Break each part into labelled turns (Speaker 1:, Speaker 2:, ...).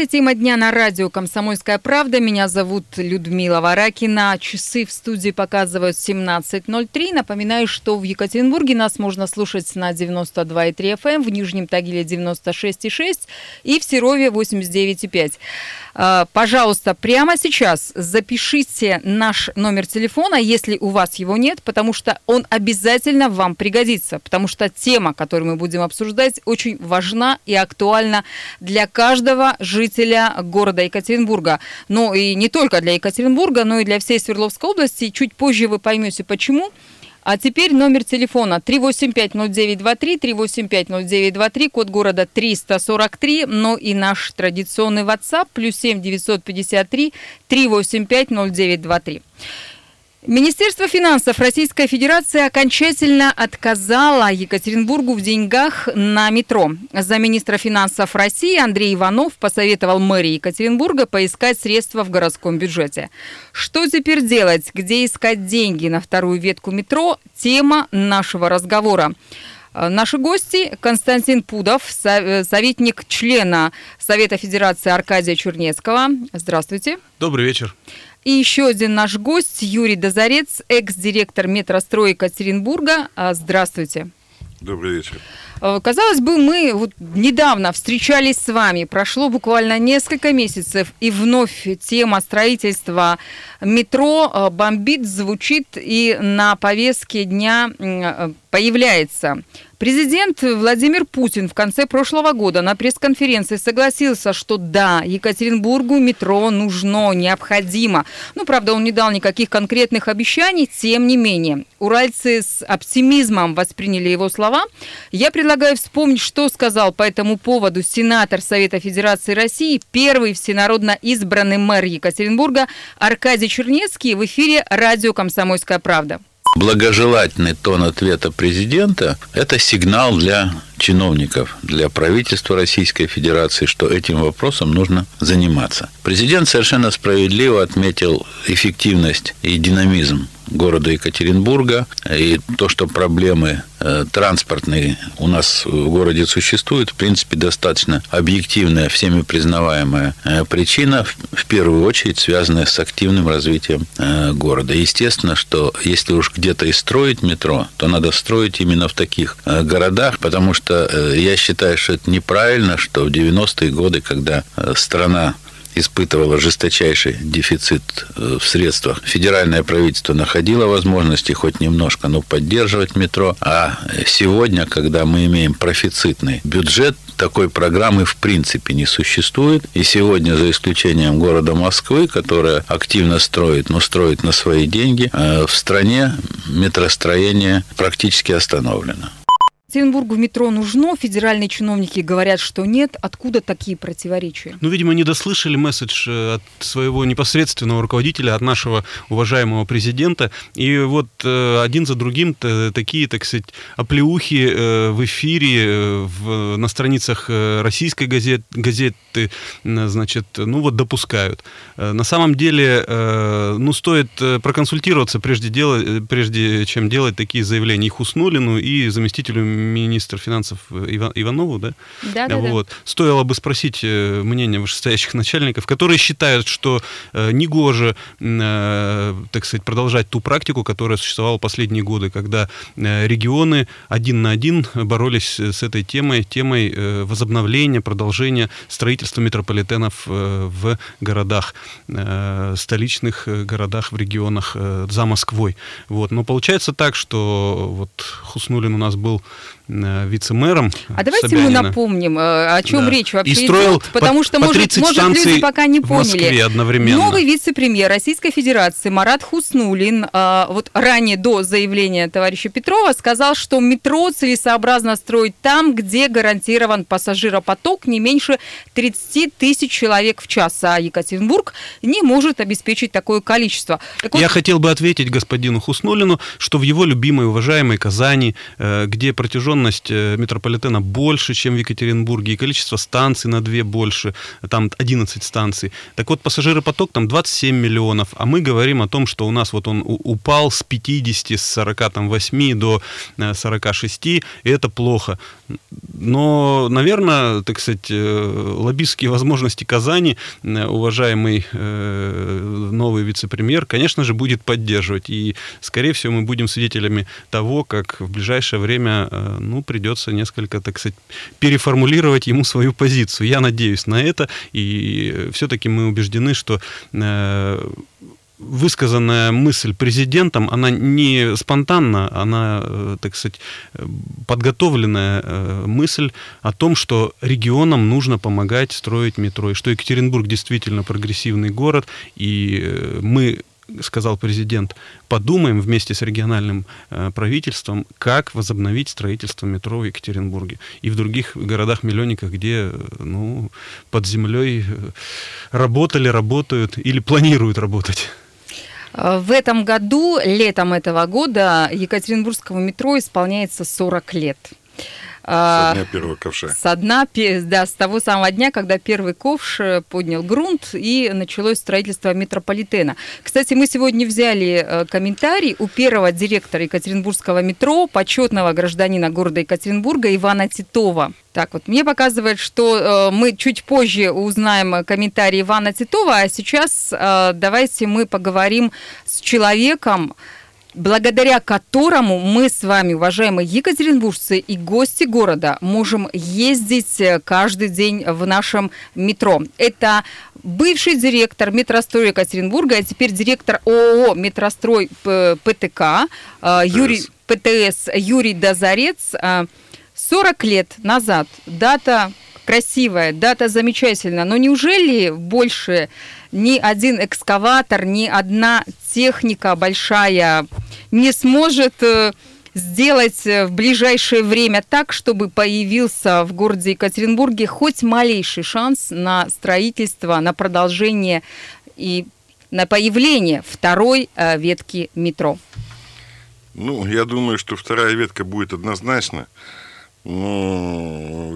Speaker 1: Это тема дня на радио «Комсомольская правда». Меня зовут Людмила Варакина. Часы в студии показывают 17.03. Напоминаю, что в Екатеринбурге нас можно слушать на 92,3 FM, эм, в Нижнем Тагиле 96,6 и в Серове 89,5. А, пожалуйста, прямо сейчас запишите наш номер телефона, если у вас его нет, потому что он обязательно вам пригодится, потому что тема, которую мы будем обсуждать, очень важна и актуальна для каждого жителя города Екатеринбурга. Ну и не только для Екатеринбурга, но и для всей Свердловской области. Чуть позже вы поймете, почему. А теперь номер телефона 3850923, 3850923, код города 343, но и наш традиционный WhatsApp, плюс 7 953 385 0923. Министерство финансов Российской Федерации окончательно отказало Екатеринбургу в деньгах на метро. Замминистра финансов России Андрей Иванов посоветовал мэрии Екатеринбурга поискать средства в городском бюджете. Что теперь делать? Где искать деньги на вторую ветку метро? Тема нашего разговора. Наши гости Константин Пудов, советник члена Совета Федерации Аркадия Чернецкого. Здравствуйте.
Speaker 2: Добрый вечер.
Speaker 1: И еще один наш гость Юрий Дозорец, экс-директор метростроя Екатеринбурга. А, здравствуйте.
Speaker 3: Добрый вечер.
Speaker 1: А, казалось бы, мы вот недавно встречались с вами, прошло буквально несколько месяцев, и вновь тема строительства метро а, бомбит, звучит и на повестке дня появляется. Президент Владимир Путин в конце прошлого года на пресс-конференции согласился, что да, Екатеринбургу метро нужно, необходимо. Ну, правда, он не дал никаких конкретных обещаний, тем не менее. Уральцы с оптимизмом восприняли его слова. Я предлагаю вспомнить, что сказал по этому поводу сенатор Совета Федерации России, первый всенародно избранный мэр Екатеринбурга Аркадий Чернецкий в эфире радио «Комсомольская правда».
Speaker 4: Благожелательный тон ответа президента – это сигнал для чиновников, для правительства Российской Федерации, что этим вопросом нужно заниматься. Президент совершенно справедливо отметил эффективность и динамизм города Екатеринбурга. И то, что проблемы э, транспортные у нас в городе существуют, в принципе, достаточно объективная, всеми признаваемая э, причина, в первую очередь связанная с активным развитием э, города. Естественно, что если уж где-то и строить метро, то надо строить именно в таких городах, потому что я считаю, что это неправильно, что в 90-е годы, когда страна испытывала жесточайший дефицит э, в средствах. Федеральное правительство находило возможности хоть немножко, но поддерживать метро. А сегодня, когда мы имеем профицитный бюджет, такой программы в принципе не существует. И сегодня, за исключением города Москвы, которая активно строит, но строит на свои деньги, э, в стране метростроение практически остановлено.
Speaker 1: Екатеринбургу метро нужно, федеральные чиновники говорят, что нет. Откуда такие противоречия?
Speaker 2: Ну, видимо, не дослышали месседж э, от своего непосредственного руководителя, от нашего уважаемого президента. И вот э, один за другим такие, так сказать, оплеухи э, в эфире, в, на страницах российской газет, газеты, значит, ну вот допускают. На самом деле, ну, стоит проконсультироваться прежде, дела, прежде чем делать такие заявления и Хуснулину, и заместителю министр финансов Иван, Иванову, да?
Speaker 1: Да, да,
Speaker 2: вот. да. Стоило бы спросить э, мнение вышестоящих начальников, которые считают, что э, негоже, э, так сказать, продолжать ту практику, которая существовала последние годы, когда регионы один на один боролись с этой темой, темой возобновления, продолжения строительства метрополитенов в городах, столичных городах, в регионах за Москвой. Вот. Но получается так, что вот Хуснулин у нас был вице-мэром.
Speaker 1: А давайте
Speaker 2: Собянина.
Speaker 1: мы напомним, э, о чем да. речь вообще
Speaker 2: и строил
Speaker 1: идет, потому
Speaker 2: по,
Speaker 1: что,
Speaker 2: по
Speaker 1: может, может люди пока не поняли.
Speaker 2: В Москве одновременно.
Speaker 1: Новый вице-премьер Российской Федерации Марат Хуснулин э, вот ранее до заявления товарища Петрова сказал, что метро целесообразно строить там, где гарантирован пассажиропоток не меньше 30 тысяч человек в час, а Екатеринбург не может обеспечить такое количество.
Speaker 2: Так вот... Я хотел бы ответить господину Хуснулину, что в его любимой, уважаемой Казани, где протяженность протяженность метрополитена больше, чем в Екатеринбурге, и количество станций на две больше, там 11 станций. Так вот, пассажиропоток там 27 миллионов, а мы говорим о том, что у нас вот он упал с 50, с 48 до 46, и это плохо. Но, наверное, так сказать, лоббистские возможности Казани, уважаемый новый вице-премьер, конечно же, будет поддерживать. И, скорее всего, мы будем свидетелями того, как в ближайшее время, э, ну, придется несколько, так сказать, переформулировать ему свою позицию. Я надеюсь на это, и все-таки мы убеждены, что э, высказанная мысль президентом, она не спонтанна, она, э, так сказать, подготовленная мысль о том, что регионам нужно помогать строить метро, и что Екатеринбург действительно прогрессивный город, и мы сказал президент, подумаем вместе с региональным э, правительством, как возобновить строительство метро в Екатеринбурге и в других городах-миллионниках, где э, ну, под землей э, работали, работают или планируют работать.
Speaker 1: В этом году, летом этого года, Екатеринбургского метро исполняется 40 лет.
Speaker 3: Со дня первого ковша.
Speaker 1: Со дна, да, с того самого дня, когда первый ковш э, поднял грунт и началось строительство метрополитена. Кстати, мы сегодня взяли э, комментарий у первого директора Екатеринбургского метро, почетного гражданина города Екатеринбурга Ивана Титова. Так вот, мне показывает, что э, мы чуть позже узнаем комментарий Ивана Титова, а сейчас э, давайте мы поговорим с человеком, благодаря которому мы с вами, уважаемые екатеринбуржцы и гости города, можем ездить э, каждый день в нашем метро. Это бывший директор метрострой Екатеринбурга, а теперь директор ООО «Метрострой ПТК» э, Юрий, ПТС Юрий Дозарец. 40 э, лет назад дата красивая, дата замечательная, но неужели больше ни один экскаватор, ни одна техника большая не сможет э, сделать э, в ближайшее время так, чтобы появился в городе Екатеринбурге хоть малейший шанс на строительство, на продолжение и на появление второй э, ветки метро?
Speaker 3: Ну, я думаю, что вторая ветка будет однозначно. Но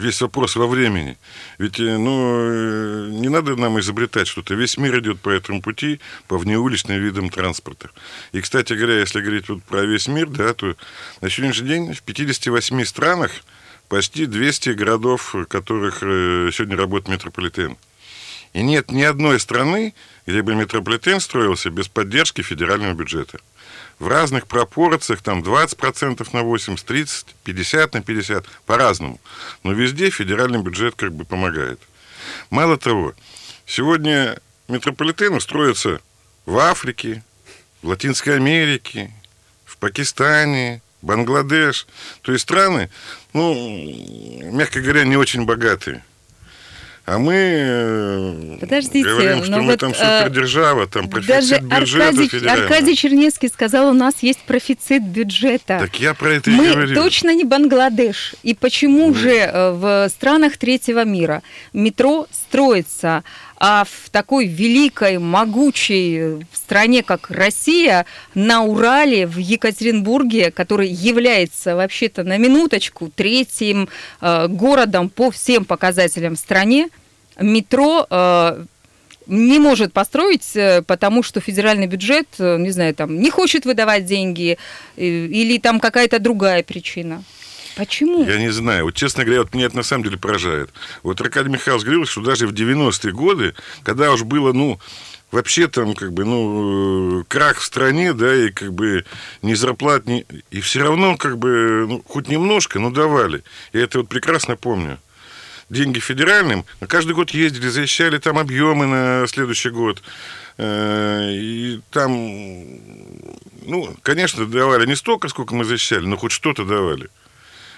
Speaker 3: весь вопрос во времени. Ведь э, ну, э, не надо нам изобретать что-то. Весь мир идет по этому пути, по внеуличным видам транспорта. И, кстати говоря, если говорить вот про весь мир, да, то на сегодняшний день в 58 странах почти 200 городов, в которых э, сегодня работает метрополитен. И нет ни одной страны, где бы метрополитен строился без поддержки федерального бюджета в разных пропорциях, там 20% на 80, 30, 50 на 50, по-разному. Но везде федеральный бюджет как бы помогает. Мало того, сегодня метрополитены строятся в Африке, в Латинской Америке, в Пакистане, Бангладеш. То есть страны, ну, мягко говоря, не очень богатые. А мы э,
Speaker 1: Подождите,
Speaker 3: говорим, что мы вот, там э, супердержава, там профицит
Speaker 1: даже бюджета Аркадий, Аркадий Чернецкий сказал, у нас есть профицит бюджета.
Speaker 3: Так я про это
Speaker 1: мы
Speaker 3: и говорю.
Speaker 1: Мы точно не Бангладеш. И почему мы... же э, в странах третьего мира метро строится, а в такой великой, могучей стране, как Россия, на Урале, в Екатеринбурге, который является вообще-то на минуточку третьим э, городом по всем показателям в стране, метро э, не может построить, э, потому что федеральный бюджет, э, не знаю, там не хочет выдавать деньги или там какая-то другая причина. Почему?
Speaker 3: Я не знаю. Вот, честно говоря, вот меня это на самом деле поражает. Вот Аркадий Михайлович говорил, что даже в 90-е годы, когда уж было, ну, вообще там, как бы, ну, крах в стране, да, и как бы ни зарплат, ни... И все равно, как бы, ну, хоть немножко, но давали. Я это вот прекрасно помню. Деньги федеральным, каждый год ездили, защищали там объемы на следующий год. Э, и там, ну, конечно, давали не столько, сколько мы защищали, но хоть что-то давали.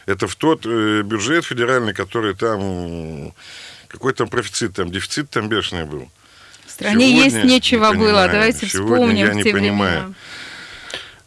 Speaker 3: Это в тот э, бюджет федеральный, который там... Какой там профицит, там дефицит там бешеный был.
Speaker 1: В стране Сегодня есть нечего было, давайте Сегодня вспомним
Speaker 3: я не понимаю. Времена.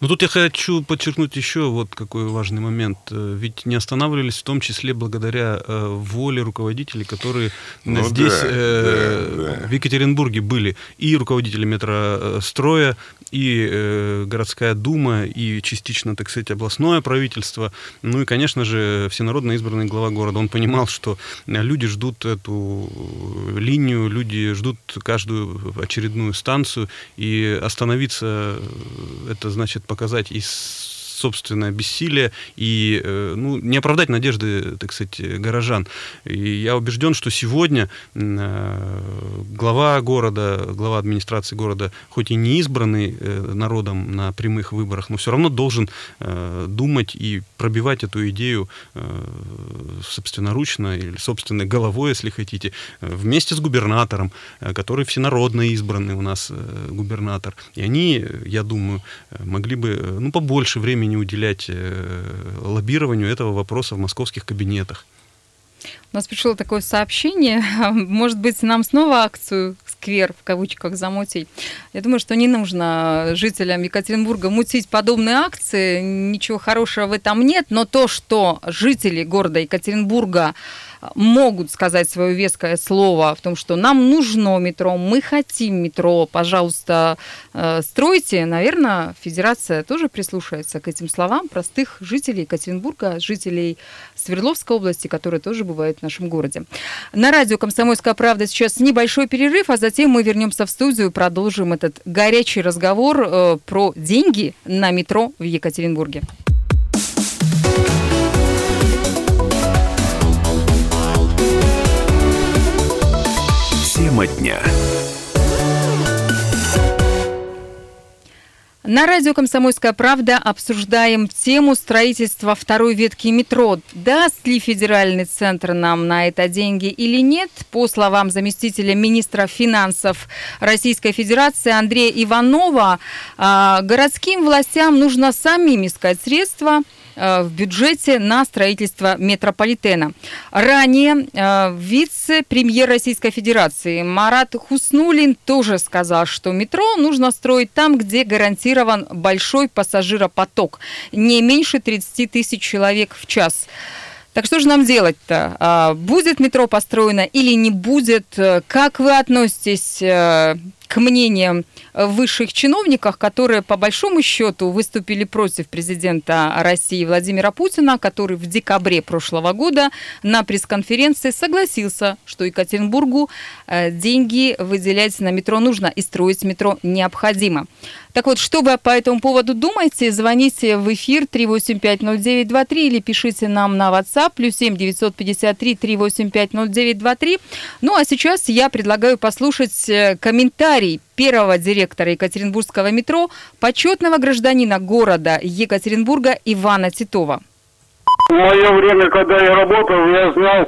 Speaker 2: Ну тут я хочу подчеркнуть еще вот какой важный момент. Э, ведь не останавливались в том числе благодаря э, воле руководителей, которые ну, здесь, да, э, да, да. в Екатеринбурге были. И руководители метростроя, и э, городская дума, и частично, так сказать, областное правительство. Ну и, конечно же, всенародно избранный глава города. Он понимал, что люди ждут эту линию, люди ждут каждую очередную станцию, и остановиться это значит показать и собственное бессилие и э, ну, не оправдать надежды, так сказать, горожан. И я убежден, что сегодня э, глава города, глава администрации города, хоть и не избранный э, народом на прямых выборах, но все равно должен думать и пробивать эту идею собственноручно или собственной головой, если хотите, вместе с губернатором, который всенародно избранный у нас губернатор. И они, я думаю, могли бы ну, побольше времени времени уделять э, лоббированию этого вопроса в московских кабинетах.
Speaker 1: У нас пришло такое сообщение. Может быть, нам снова акцию «Сквер» в кавычках замутить. Я думаю, что не нужно жителям Екатеринбурга мутить подобные акции. Ничего хорошего в этом нет. Но то, что жители города Екатеринбурга могут сказать свое веское слово в том, что нам нужно метро, мы хотим метро, пожалуйста, э, стройте, наверное, Федерация тоже прислушается к этим словам простых жителей Екатеринбурга, жителей Свердловской области, которые тоже бывают в нашем городе. На радио «Комсомольская правда» сейчас небольшой перерыв, а затем мы вернемся в студию, продолжим этот горячий разговор э, про деньги на метро в Екатеринбурге.
Speaker 5: Тема дня.
Speaker 1: На радио «Комсомольская правда» обсуждаем тему строительства второй ветки метро. Даст ли федеральный центр нам на это деньги или нет? По словам заместителя министра финансов Российской Федерации Андрея Иванова, а, городским властям нужно самим искать средства – в бюджете на строительство метрополитена. Ранее э, вице-премьер Российской Федерации Марат Хуснулин тоже сказал, что метро нужно строить там, где гарантирован большой пассажиропоток, не меньше 30 тысяч человек в час. Так что же нам делать-то? А, будет метро построено или не будет? Как вы относитесь э, к мнениям высших чиновников, которые по большому счету выступили против президента России Владимира Путина, который в декабре прошлого года на пресс-конференции согласился, что Екатеринбургу э, деньги выделять на метро нужно и строить метро необходимо. Так вот, что вы по этому поводу думаете? Звоните в эфир 3850923 или пишите нам на WhatsApp плюс 7 953 3850923. Ну а сейчас я предлагаю послушать э, комментарий первого директора Екатеринбургского метро, почетного гражданина города Екатеринбурга Ивана Титова.
Speaker 6: В мое время, когда я работал, я знал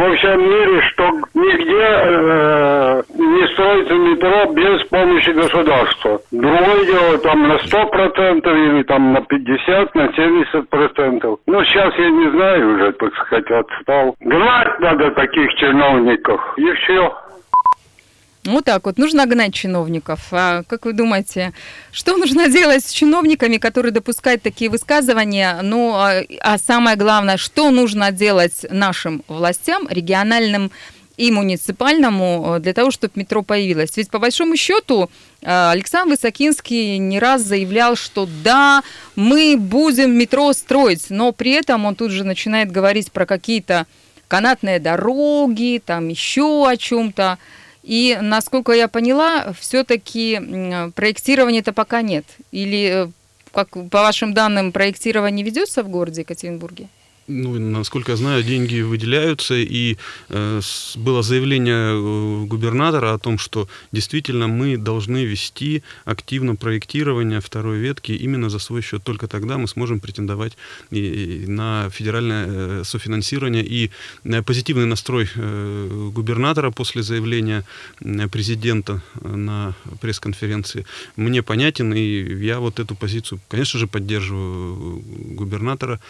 Speaker 6: во всем мире, что нигде э, не строится метро без помощи государства. Другое дело, там на 100% или там на 50%, на 70%. Ну, сейчас я не знаю уже, так сказать, отстал. Гнать надо таких чиновников, и все.
Speaker 1: Вот так вот. Нужно гнать чиновников. А как вы думаете, что нужно делать с чиновниками, которые допускают такие высказывания? Ну, а, а самое главное, что нужно делать нашим властям, региональным и муниципальному, э, для того, чтобы метро появилось? Ведь по большому счету э, Александр Высокинский не раз заявлял, что да, мы будем метро строить, но при этом он тут же начинает говорить про какие-то канатные дороги, там еще о чем-то. И, насколько я поняла, все-таки проектирования-то пока нет. Или, э, как по вашим данным, проектирование ведется в городе Екатеринбурге?
Speaker 2: Ну, насколько я знаю, деньги выделяются, и э, было заявление э, губернатора о том, что действительно мы должны вести активно проектирование второй ветки именно за свой счет. Только тогда мы сможем претендовать и, и на федеральное э, софинансирование. И э, позитивный настрой э, губернатора после заявления э, президента на пресс-конференции мне понятен, и я вот эту позицию, конечно же, поддерживаю губернатора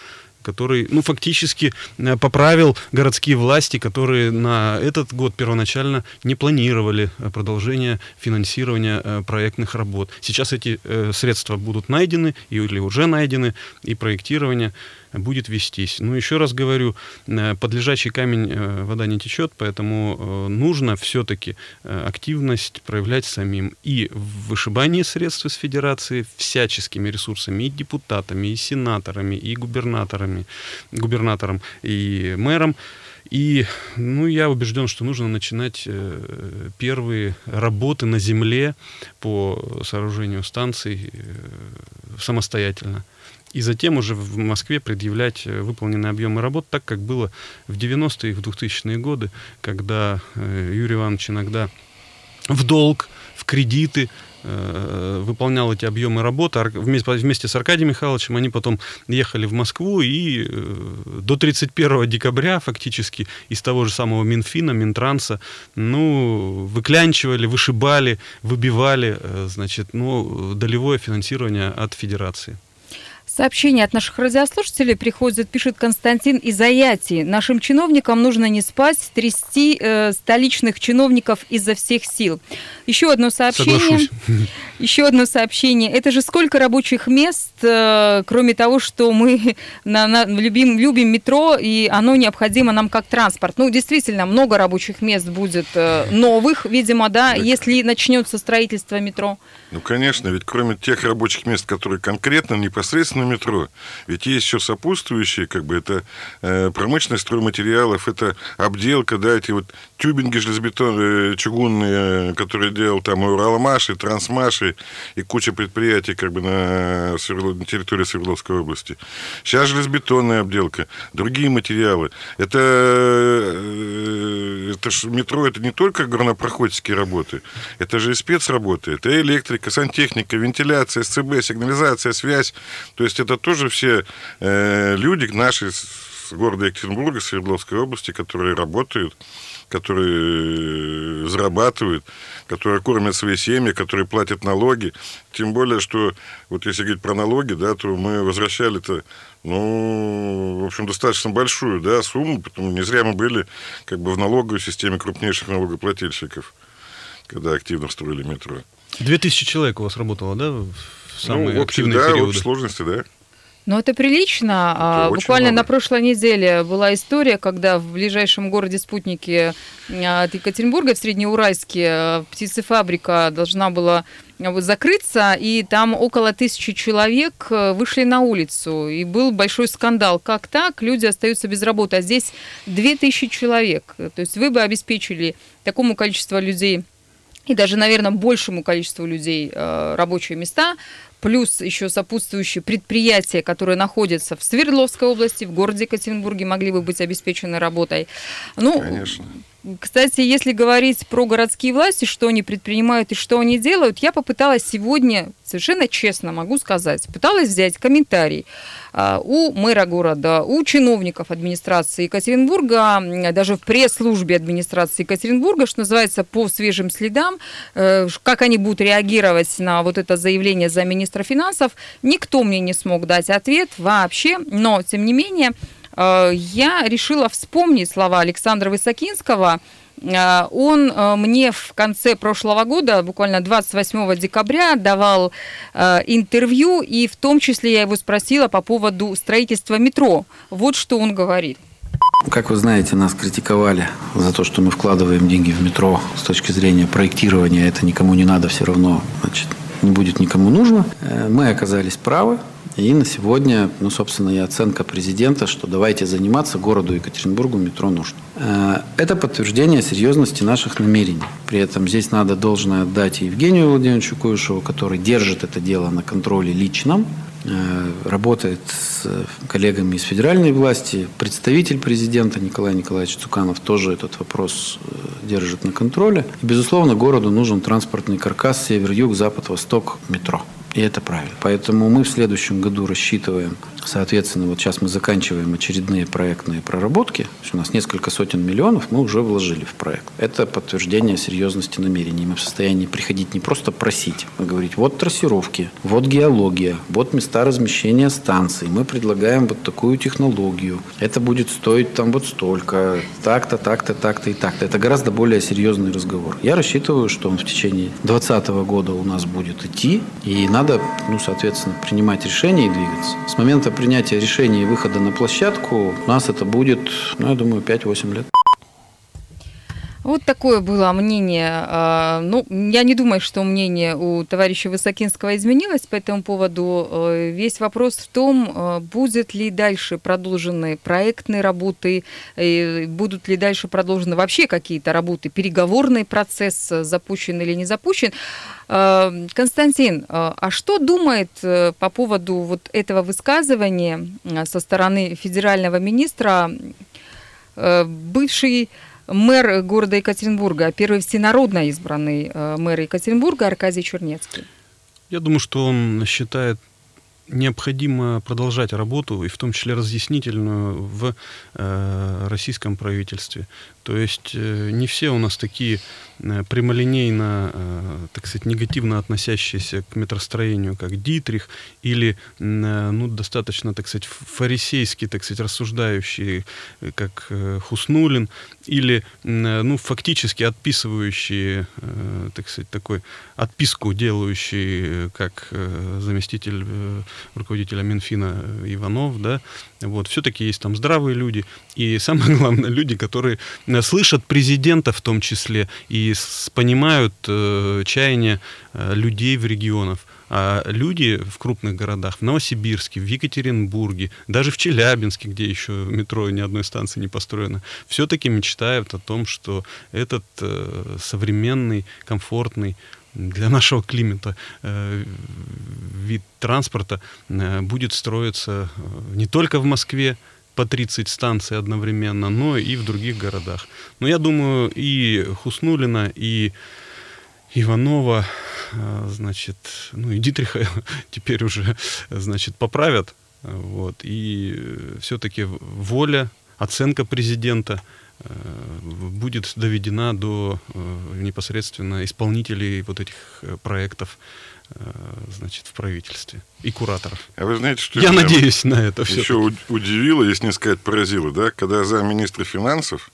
Speaker 2: который, ну, фактически э, поправил городские власти, которые на этот год первоначально не планировали э, продолжение финансирования э, проектных работ. Сейчас эти средства будут найдены или уже найдены, и проектирование будет вестись. Но еще раз говорю, под лежачий камень вода не течет, поэтому нужно все-таки активность проявлять самим и в вышибании средств из федерации всяческими ресурсами, и депутатами, и сенаторами, и губернаторами, губернатором, и мэром. И ну, я убежден, что нужно начинать э, первые работы на земле по сооружению станций э, самостоятельно. И затем уже в Москве предъявлять э, выполненные объемы работ, так как было в 90-е и в 2000-е годы, когда Юрий Иванович иногда в долг, в кредиты Э, выполнял эти объемы работы. Вместе с Аркадием Михайловичем они потом ехали в Москву и э, до 31 декабря фактически из того же самого Минфина, Минтранса, ну, выклянчивали, вышибали, выбивали, э, значит, ну, долевое финансирование от Федерации.
Speaker 1: Сообщение от наших радиослушателей приходит, пишет Константин из Аяти. Нашим чиновникам нужно не спать, трясти э, столичных чиновников изо всех сил. Еще одно сообщение. Соглашусь. Еще одно сообщение. Это же сколько рабочих мест, э, кроме того, что мы на, на, любим, любим метро, и оно необходимо нам как транспорт. Ну, действительно, много рабочих мест будет э, новых, видимо, да, так. если начнется строительство метро.
Speaker 3: Ну, конечно, ведь кроме тех рабочих мест, которые конкретно, непосредственно метро, ведь есть еще сопутствующие, как бы, это э, промышленность стройматериалов, это обделка, да, эти вот тюбинги железобетонные, э, чугунные, которые делал там и Уралмаш, и Трансмаш, и, и куча предприятий, как бы, на, на территории Свердловской области. Сейчас железобетонная обделка, другие материалы. Это, э, это ж метро, это не только горнопроходческие работы, это же и спецработы, это электрика, электрика, сантехника, вентиляция, СЦБ, сигнализация, связь. То есть это тоже все э, люди наши города Екатеринбурга, Свердловской области, которые работают, которые зарабатывают, которые кормят свои семьи, которые платят налоги. Тем более, что вот если говорить про налоги, да, то мы возвращали-то, ну, в общем, достаточно большую да, сумму, потому не зря мы были как бы в налоговой системе крупнейших налогоплательщиков, когда активно строили метро.
Speaker 2: Две тысячи человек у вас работало, да, в самые ну,
Speaker 3: активные да, периоды? в сложности, да.
Speaker 1: Ну, это прилично. Это а, Буквально много. на прошлой неделе была история, когда в ближайшем городе спутнике а, от Екатеринбурга, в Среднеуральске, а, птицефабрика должна была закрыться, и там около тысячи человек вышли на улицу, и был большой скандал. Как так? Люди остаются без работы, а здесь две тысячи человек. То есть вы бы обеспечили такому количеству людей и даже, наверное, большему количеству людей э, рабочие места, плюс еще сопутствующие предприятия, которые находятся в Свердловской области, в городе Екатеринбурге, могли бы быть обеспечены работой. Ну, Конечно. Кстати, если говорить про городские власти, что они предпринимают и что они делают, я попыталась сегодня, совершенно честно могу сказать, пыталась взять комментарий а, у мэра города, у чиновников администрации Екатеринбурга, даже в пресс-службе администрации Екатеринбурга, что называется, по свежим следам, э, как они будут реагировать на вот это заявление за министра финансов, никто мне не смог дать ответ вообще, но, тем не менее, я решила вспомнить слова Александра Высокинского. Э, он э, мне в конце прошлого года, буквально 28 декабря, давал интервью, и в том числе я его спросила по поводу строительства метро. Вот что он говорит.
Speaker 5: Как вы знаете, нас критиковали за то, что мы вкладываем деньги в метро с точки зрения проектирования. Это никому не надо, все равно значит, не будет никому нужно. Мы оказались правы. И на сегодня, ну, собственно, и оценка президента, что давайте заниматься городу Екатеринбургу метро нужно. Э, это подтверждение серьезности наших намерений. При этом здесь надо должное отдать Евгению Владимировичу Куйшеву, который держит это дело на контроле личном, э, работает с коллегами из федеральной власти. Представитель президента Николай Николаевич Цуканов тоже этот вопрос э, держит на контроле. И, безусловно, городу нужен транспортный каркас север-юг, запад-восток, метро. И это правильно. Поэтому мы в следующем году рассчитываем, соответственно, вот сейчас мы заканчиваем очередные проектные проработки. У нас несколько сотен миллионов мы уже вложили в проект. Это подтверждение серьезности намерений. Мы в состоянии приходить не просто просить, а говорить, вот трассировки, вот геология, вот места размещения станций. Мы предлагаем вот такую технологию. Это будет стоить там вот столько, так-то, так-то, так-то и так-то. Это гораздо более серьезный разговор. Я рассчитываю, что он в течение 2020 года у нас будет идти, и на надо, ну, соответственно, принимать решения и двигаться. С момента принятия решения и выхода на площадку у нас это будет, ну, я думаю, 5-8 лет.
Speaker 1: Вот такое было мнение. А, ну, я не думаю, что мнение у товарища Высокинского изменилось по этому поводу. Э, весь вопрос в том, э, будет ли дальше продолжены проектные работы, будут ли дальше продолжены вообще какие-то работы, переговорный процесс запущен или не запущен. Э, Константин, а что думает по поводу вот этого высказывания со стороны федерального министра бывший мэр города Екатеринбурга, первый всенародно избранный э, мэр Екатеринбурга Аркадий Чернецкий?
Speaker 2: Я думаю, что он считает необходимо продолжать работу, и в том числе разъяснительную, в э, российском правительстве. То есть э, не все у нас такие э, прямолинейно, э, так сказать, негативно относящиеся к метростроению, как Дитрих, или ну, достаточно, так сказать, фарисейски, так сказать, рассуждающие, как Хуснулин, или ну, фактически отписывающие, так сказать, такой отписку делающие, как заместитель руководителя Минфина Иванов, да, вот, все-таки есть там здравые люди, и самое главное, люди, которые слышат президента в том числе и понимают э, чаяния э, людей в регионах. А люди в крупных городах, в Новосибирске, в Екатеринбурге, даже в Челябинске, где еще метро ни одной станции не построено, все-таки мечтают о том, что этот э, современный, комфортный, для нашего климата э, вид транспорта э, будет строиться э, не только в Москве, по 30 станций одновременно, но и в других городах. Но я думаю, и Хуснулина, и Иванова, значит, ну и Дитриха теперь уже, значит, поправят. Вот, и все-таки воля, оценка президента – Э, будет доведена до э, непосредственно исполнителей вот этих э, проектов значит, в правительстве и кураторов.
Speaker 3: А вы знаете, что
Speaker 2: я надеюсь на это все.
Speaker 3: Еще удивило, если не сказать поразило, да, когда замминистра финансов,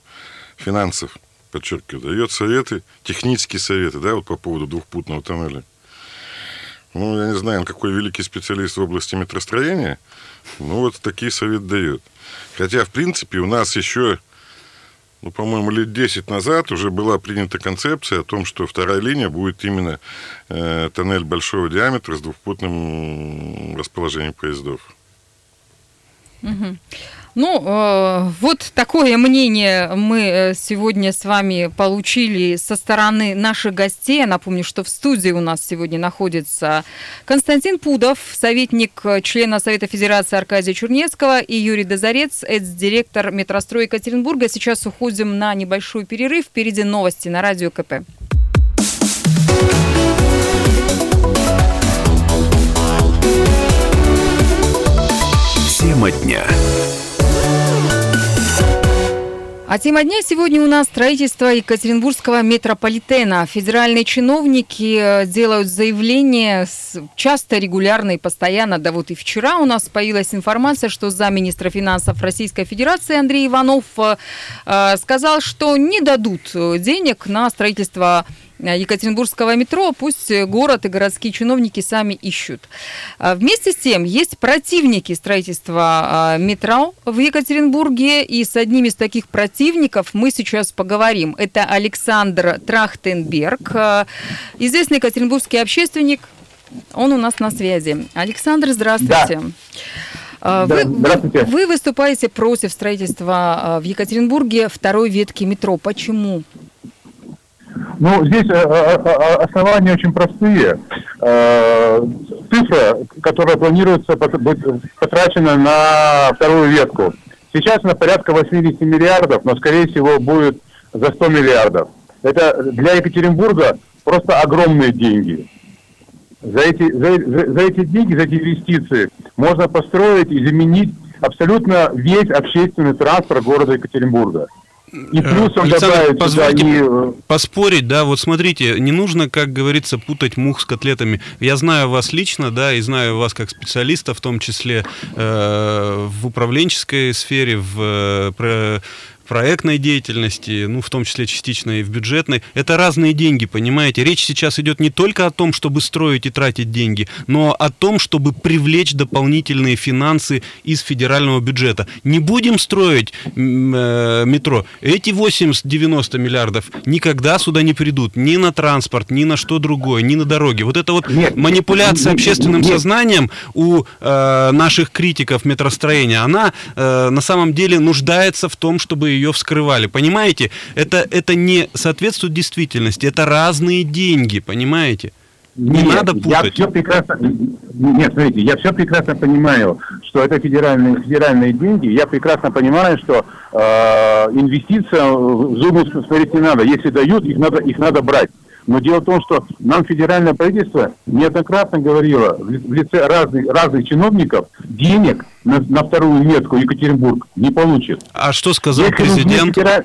Speaker 3: финансов, подчеркиваю, дает советы, технические советы, да, вот по поводу двухпутного тоннеля. Ну, я не знаю, он какой великий специалист в области метростроения, ну, вот такие советы дает. Хотя, в принципе, у нас еще ну, по-моему, лет 10 назад уже была принята концепция о том, что вторая линия будет именно э, тоннель большого диаметра с двухпутным расположением поездов.
Speaker 1: Угу. Ну, э, вот такое мнение мы э, сегодня с вами получили со стороны наших гостей. Я напомню, что в студии у нас сегодня находится Константин Пудов, советник э, члена Совета Федерации Аркадия Чурнецкого и Юрий Дозорец, экс-директор метростроя Екатеринбурга. Сейчас уходим на небольшой перерыв. Впереди новости на Радио КП. А тема дня сегодня у нас строительство Екатеринбургского метрополитена. Федеральные чиновники э, делают заявления часто, регулярно и постоянно. Да вот и вчера у нас появилась информация, что замминистра финансов Российской Федерации Андрей Иванов э, э, сказал, что не дадут денег на строительство Екатеринбургского метро, пусть город и городские чиновники сами ищут. А вместе с тем, есть противники строительства а, метро в Екатеринбурге, и с одним из таких противников мы сейчас поговорим. Это Александр Трахтенберг, э, известный екатеринбургский общественник, он у нас на связи. Александр, здравствуйте. Да. Вы, Здравствуйте. Вы выступаете против строительства в Екатеринбурге второй ветки метро. Почему?
Speaker 7: Ну, здесь э, э, э, основания очень простые. Цифра, которая планируется быть потрачена на вторую ветку. Сейчас на порядка 80 миллиардов, но, скорее всего, будет за 100 миллиардов. Это для Екатеринбурга просто огромные деньги. За эти, за, за, за эти деньги, за эти инвестиции можно построить и заменить абсолютно весь общественный транспорт города Екатеринбурга.
Speaker 2: И плюсом Александр, позвольте и... Э, поспорить, да, вот смотрите, не нужно, как говорится, путать мух с котлетами. Я знаю вас лично, да, и знаю вас как специалиста, в том числе э, в управленческой сфере, в э, проектной деятельности, ну, в том числе частично и в бюджетной. Это разные деньги, понимаете? Речь сейчас идет не только о том, чтобы строить и тратить деньги, но о том, чтобы привлечь дополнительные финансы из федерального бюджета. Не будем строить э, метро. Эти 80-90 миллиардов никогда сюда не придут. Ни на транспорт, ни на что другое, ни на дороги. Вот это вот нет, манипуляция нет, общественным нет. сознанием у э, наших критиков метростроения, она э, на самом деле нуждается в том, чтобы ее вскрывали. Понимаете? Это, это не соответствует действительности. Это разные деньги, понимаете?
Speaker 7: Не Нет, надо путать. Я все прекрасно... Нет, смотрите, я все прекрасно понимаю, что это федеральные, федеральные деньги. Я прекрасно понимаю, что э, инвестиция в зубы смотреть не надо. Если дают, их надо, их надо брать. Но дело в том, что нам федеральное правительство неоднократно говорило в лице разных, разных чиновников денег на, на вторую метку Екатеринбург не получит.
Speaker 2: А что сказал Если президент? Федераль...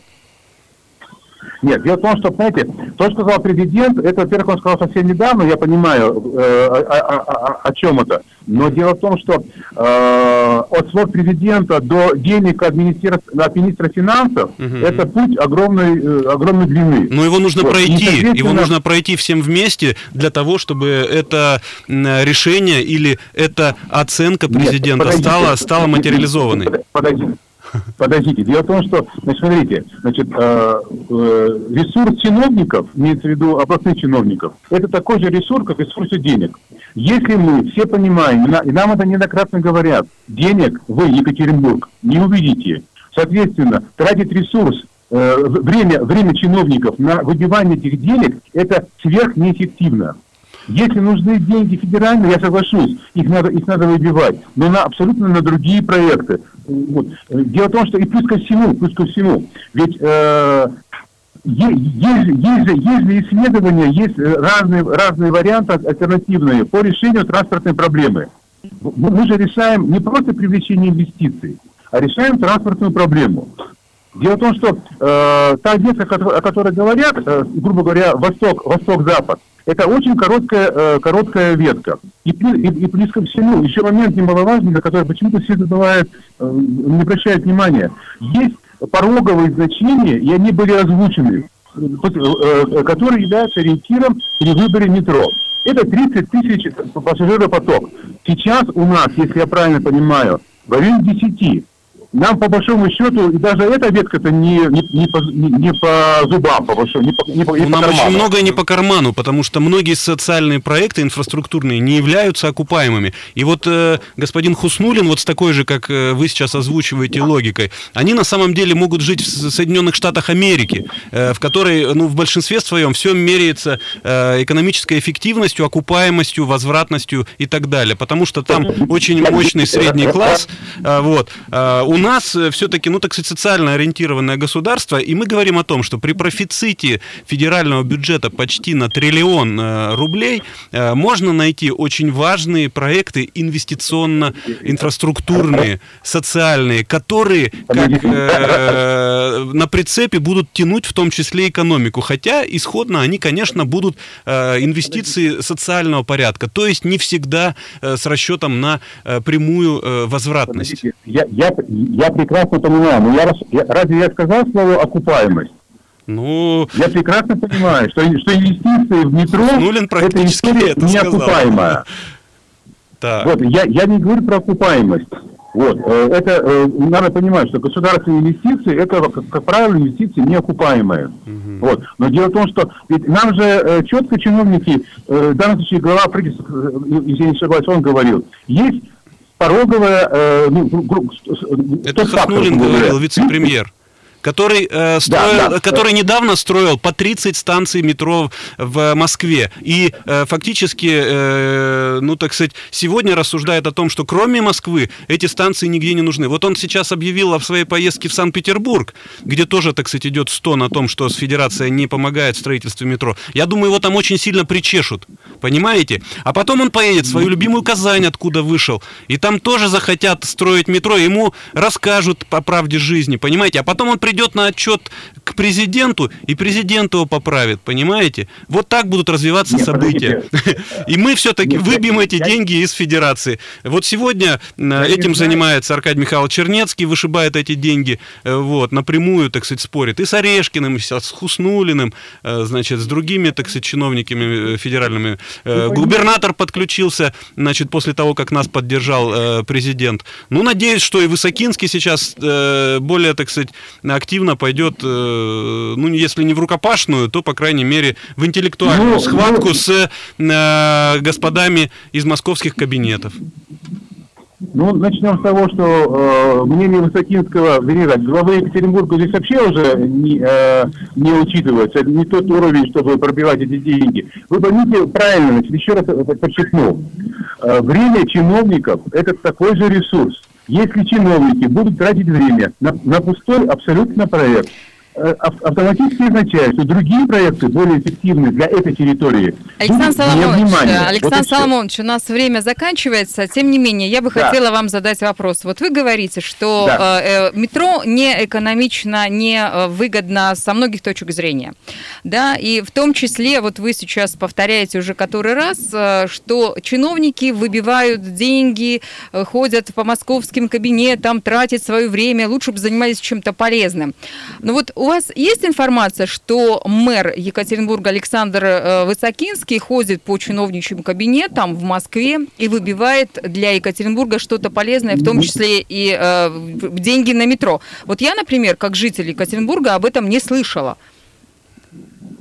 Speaker 7: Нет, дело в том, что, знаете, то, что сказал президент, это, во-первых, он сказал совсем недавно, я понимаю, э, о, о, о, о чем это. Но дело в том, что э, от слов президента до денег от министра, от министра финансов, угу. это путь огромной, э, огромной длины.
Speaker 2: Но его нужно вот. пройти, соответственно... его нужно пройти всем вместе для того, чтобы это решение или эта оценка президента Нет, стала, стала материализованной.
Speaker 7: Подождите. Подождите, дело в том, что, значит, смотрите, значит, э, э, ресурс чиновников, имеется в виду областных чиновников, это такой же ресурс, как ресурсы денег. Если мы все понимаем, и нам это неоднократно говорят, денег вы, Екатеринбург, не увидите, соответственно, тратить ресурс э, время, время чиновников на выбивание этих денег, это сверх неэффективно. Если нужны деньги федеральные, я соглашусь, их надо, их надо выбивать, но на абсолютно на другие проекты. Вот. Дело в том, что и плюс ко всему, плюс ко всему, ведь э, есть, есть, есть исследования, есть разные, разные варианты альтернативные по решению транспортной проблемы. Мы же решаем не просто привлечение инвестиций, а решаем транспортную проблему. Дело в том, что э, та ветка, о которой говорят, э, грубо говоря, восток, восток-запад, это очень короткая, э, короткая ветка. И, и, и плюс ко всему, еще момент немаловажный, на который почему-то все забывают, э, не обращают внимания. Есть пороговые значения, и они были озвучены, э, которые являются ориентиром при выборе метро. Это 30 тысяч пассажиропоток. Сейчас у нас, если я правильно понимаю, в районе 10 нам по большому счету, и даже эта ветка-то не, не, не, по, не, не по зубам, по большому, не по, не по, не
Speaker 2: ну, по Нам карману. очень многое не по карману, потому что многие социальные проекты инфраструктурные не являются окупаемыми. И вот э, господин Хуснулин, вот с такой же, как э, вы сейчас озвучиваете логикой, они на самом деле могут жить в Соединенных Штатах Америки, э, в которой, ну, в большинстве своем все меряется э, экономической эффективностью, окупаемостью, возвратностью и так далее, потому что там очень мощный средний класс, э, вот, э, у нас э, все-таки, ну, так сказать, социально ориентированное государство, и мы говорим о том, что при профиците федерального бюджета почти на триллион э, рублей э, можно найти очень важные проекты инвестиционно-инфраструктурные, социальные, которые как э, на прицепе будут тянуть в том числе экономику. Хотя исходно они, конечно, будут э, инвестиции социального порядка, то есть не всегда э, с расчетом на э, прямую э, возвратность.
Speaker 7: Я, я, я прекрасно понимаю, но я, я разве я сказал слово окупаемость? Ну, я прекрасно понимаю, что, что инвестиции в метро Нулин это история это неокупаемая. Так. Вот, я, я не говорю про окупаемость. Вот, э, это э, надо понимать, что государственные инвестиции это, как, как правило, инвестиции неокупаемые. Угу. Вот. Но дело в том, что ведь нам же э, четко чиновники, в данном случае глава правительства, не ошибаюсь, он говорил, есть пороговая... Э, ну,
Speaker 2: Это Хахнулин говорил, вице-премьер который, э, строил, да, да. который недавно строил по 30 станций метро в Москве. И э, фактически э, ну, так сказать, сегодня рассуждает о том, что кроме Москвы эти станции нигде не нужны. Вот он сейчас объявил о своей поездке в Санкт-Петербург, где тоже, так сказать, идет стон о том, что Федерация не помогает в строительстве метро. Я думаю, его там очень сильно причешут, понимаете? А потом он поедет в свою любимую Казань, откуда вышел, и там тоже захотят строить метро, ему расскажут по правде жизни, понимаете? А потом он придет на отчет к президенту, и президент его поправит, понимаете? Вот так будут развиваться Нет, события. И мы все-таки выбьем эти деньги из Федерации. Вот сегодня э, этим занимается Аркадий Михайлович Чернецкий, вышибает эти деньги, э, вот, напрямую, так сказать, спорит. И с Орешкиным, и с Хуснулиным, э, значит, с другими, так сказать, чиновниками федеральными. Губернатор подключился, значит, после того, как нас поддержал президент. Ну, надеюсь, что и Высокинский сейчас более, так сказать, активно пойдет, ну, если не в рукопашную, то, по крайней мере, в интеллектуальную ну, схватку ну... с господами из московских кабинетов.
Speaker 7: Ну, начнем с того, что э, мнение Высокинского, вернее, главы Екатеринбурга здесь вообще уже не, э, не учитывается. Это не тот уровень, чтобы пробивать эти деньги. Вы поймите правильно, значит, еще раз подчеркну. Э, время чиновников – это такой же ресурс. Если чиновники будут тратить время на, на пустой абсолютно проект, автоматически означает, что другие проекты более эффективны для этой территории.
Speaker 1: Александр Соломонович, Александр вот Соломонович, у нас время заканчивается. Тем не менее, я бы да. хотела вам задать вопрос. Вот вы говорите, что да. э, э метро не экономично, не э, выгодно со многих точек зрения. Да, и в том числе, вот вы сейчас повторяете уже который раз, что чиновники выбивают деньги, ходят по московским кабинетам, тратят свое время, лучше бы занимались чем-то полезным. Но вот у вас есть информация, что мэр Екатеринбурга Александр э, Высокинский ходит по чиновничьим кабинетам в Москве и выбивает для Екатеринбурга что-то полезное, в том числе и э, деньги на метро? Вот я, например, как житель Екатеринбурга об этом не слышала.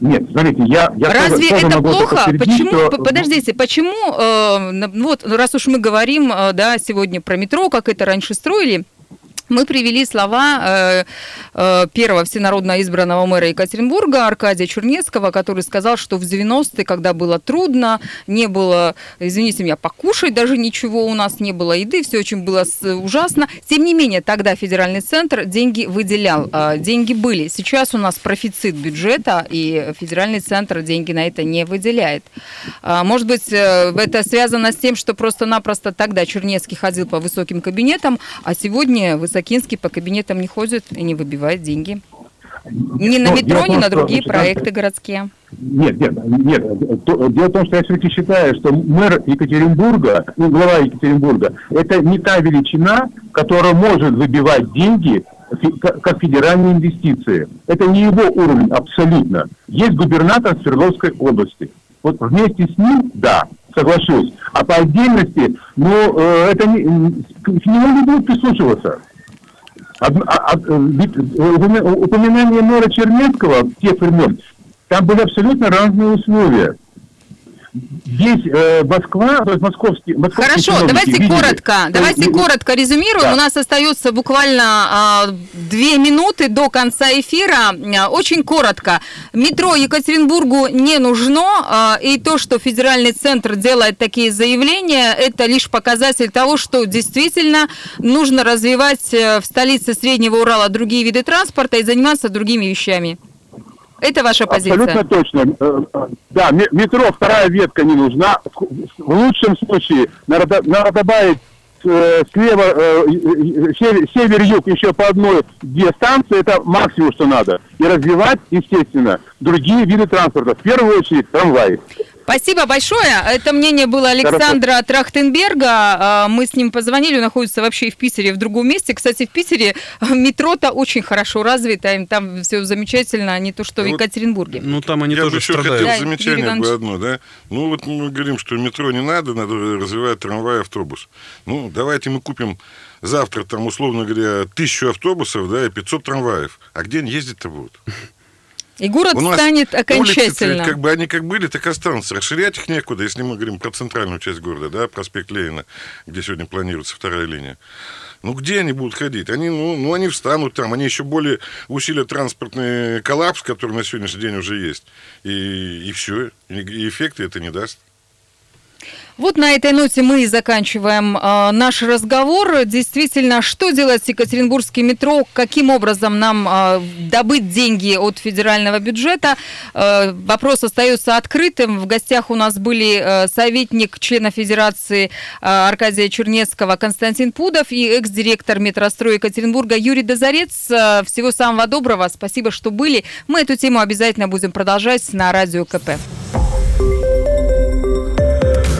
Speaker 7: Нет, смотрите, я... я
Speaker 1: Разве тоже, тоже это плохо? Почему, что... подождите, почему, э, вот раз уж мы говорим, э, да, сегодня про метро, как это раньше строили, мы привели слова э, э, первого всенародно избранного мэра Екатеринбурга Аркадия Чернецкого, который сказал, что в 90-е, когда было трудно, не было, извините меня, покушать даже ничего у нас, не было еды, все очень было ужасно. Тем не менее, тогда федеральный центр деньги выделял, э, деньги были. Сейчас у нас профицит бюджета, и федеральный центр деньги на это не выделяет. Может быть, это связано с тем, что просто-напросто тогда Чернецкий ходил по высоким кабинетам, а сегодня высокий Сакинский по кабинетам не ходит и не выбивает деньги. Ни на ну, метро, ни на другие что, проекты городские.
Speaker 7: Нет, нет, нет. Дело в том, что я все-таки считаю, что мэр Екатеринбурга, ну, глава Екатеринбурга, это не та величина, которая может выбивать деньги как федеральные инвестиции. Это не его уровень абсолютно. Есть губернатор Свердловской области. Вот вместе с ним, да, соглашусь. А по отдельности, ну, э, это не, к нему не будут прислушиваться. А, а, упоминание мэра Чернецкого тех времен, там были абсолютно разные условия. Здесь э, Москва, то есть московский...
Speaker 1: Хорошо, давайте видели, коротко, давайте э, коротко резюмируем. Да. У нас остается буквально э, две минуты до конца эфира. Очень коротко. Метро Екатеринбургу не нужно, э, и то, что федеральный центр делает такие заявления, это лишь показатель того, что действительно нужно развивать э, в столице Среднего Урала другие виды транспорта и заниматься другими вещами. Это ваша позиция?
Speaker 7: Абсолютно точно. Э, э, да, метро вторая ветка не нужна. В лучшем случае надо, добавить э, слева, север-юг еще по одной, две станции, это максимум, что надо. И развивать, естественно, другие виды транспорта, в первую очередь трамваи.
Speaker 1: Спасибо большое. Это мнение было Александра Хорошо. Трахтенберга. А, мы с ним позвонили, он находится вообще и в Питере, в другом месте. Кстати, в Питере метро-то очень хорошо развито, им там все замечательно, а не то, что в Екатеринбурге.
Speaker 3: Ну, там они Я тоже еще страдают. хотел да, замечание бы одно, да? Ну, вот мы говорим, что метро не надо, надо развивать трамвай и автобус. Ну, давайте мы купим завтра, там, условно говоря, тысячу автобусов, да, и 500 трамваев. А где они ездить-то будут?
Speaker 1: И город У станет окончательно.
Speaker 3: Улицы, как бы они как были, так и останутся. Расширять их некуда, если мы говорим про центральную часть города, да, проспект Ленина, где сегодня планируется вторая линия. Ну, где они будут ходить? Они, ну, ну, они встанут там, они еще более усилят транспортный коллапс, который на сегодняшний день уже есть. И, и все. И эффекта это не даст.
Speaker 1: Вот на этой ноте мы и заканчиваем э, наш разговор. Действительно, что делать с Екатеринбургским метро? Каким образом нам э, добыть деньги от федерального бюджета? Э, вопрос остается открытым. В гостях у нас были э, советник члена Федерации э, Аркадия Чернецкого Константин Пудов и экс-директор метростроя Екатеринбурга Юрий Дозорец. Э, всего самого доброго. Спасибо, что были. Мы эту тему обязательно будем продолжать на радио КП.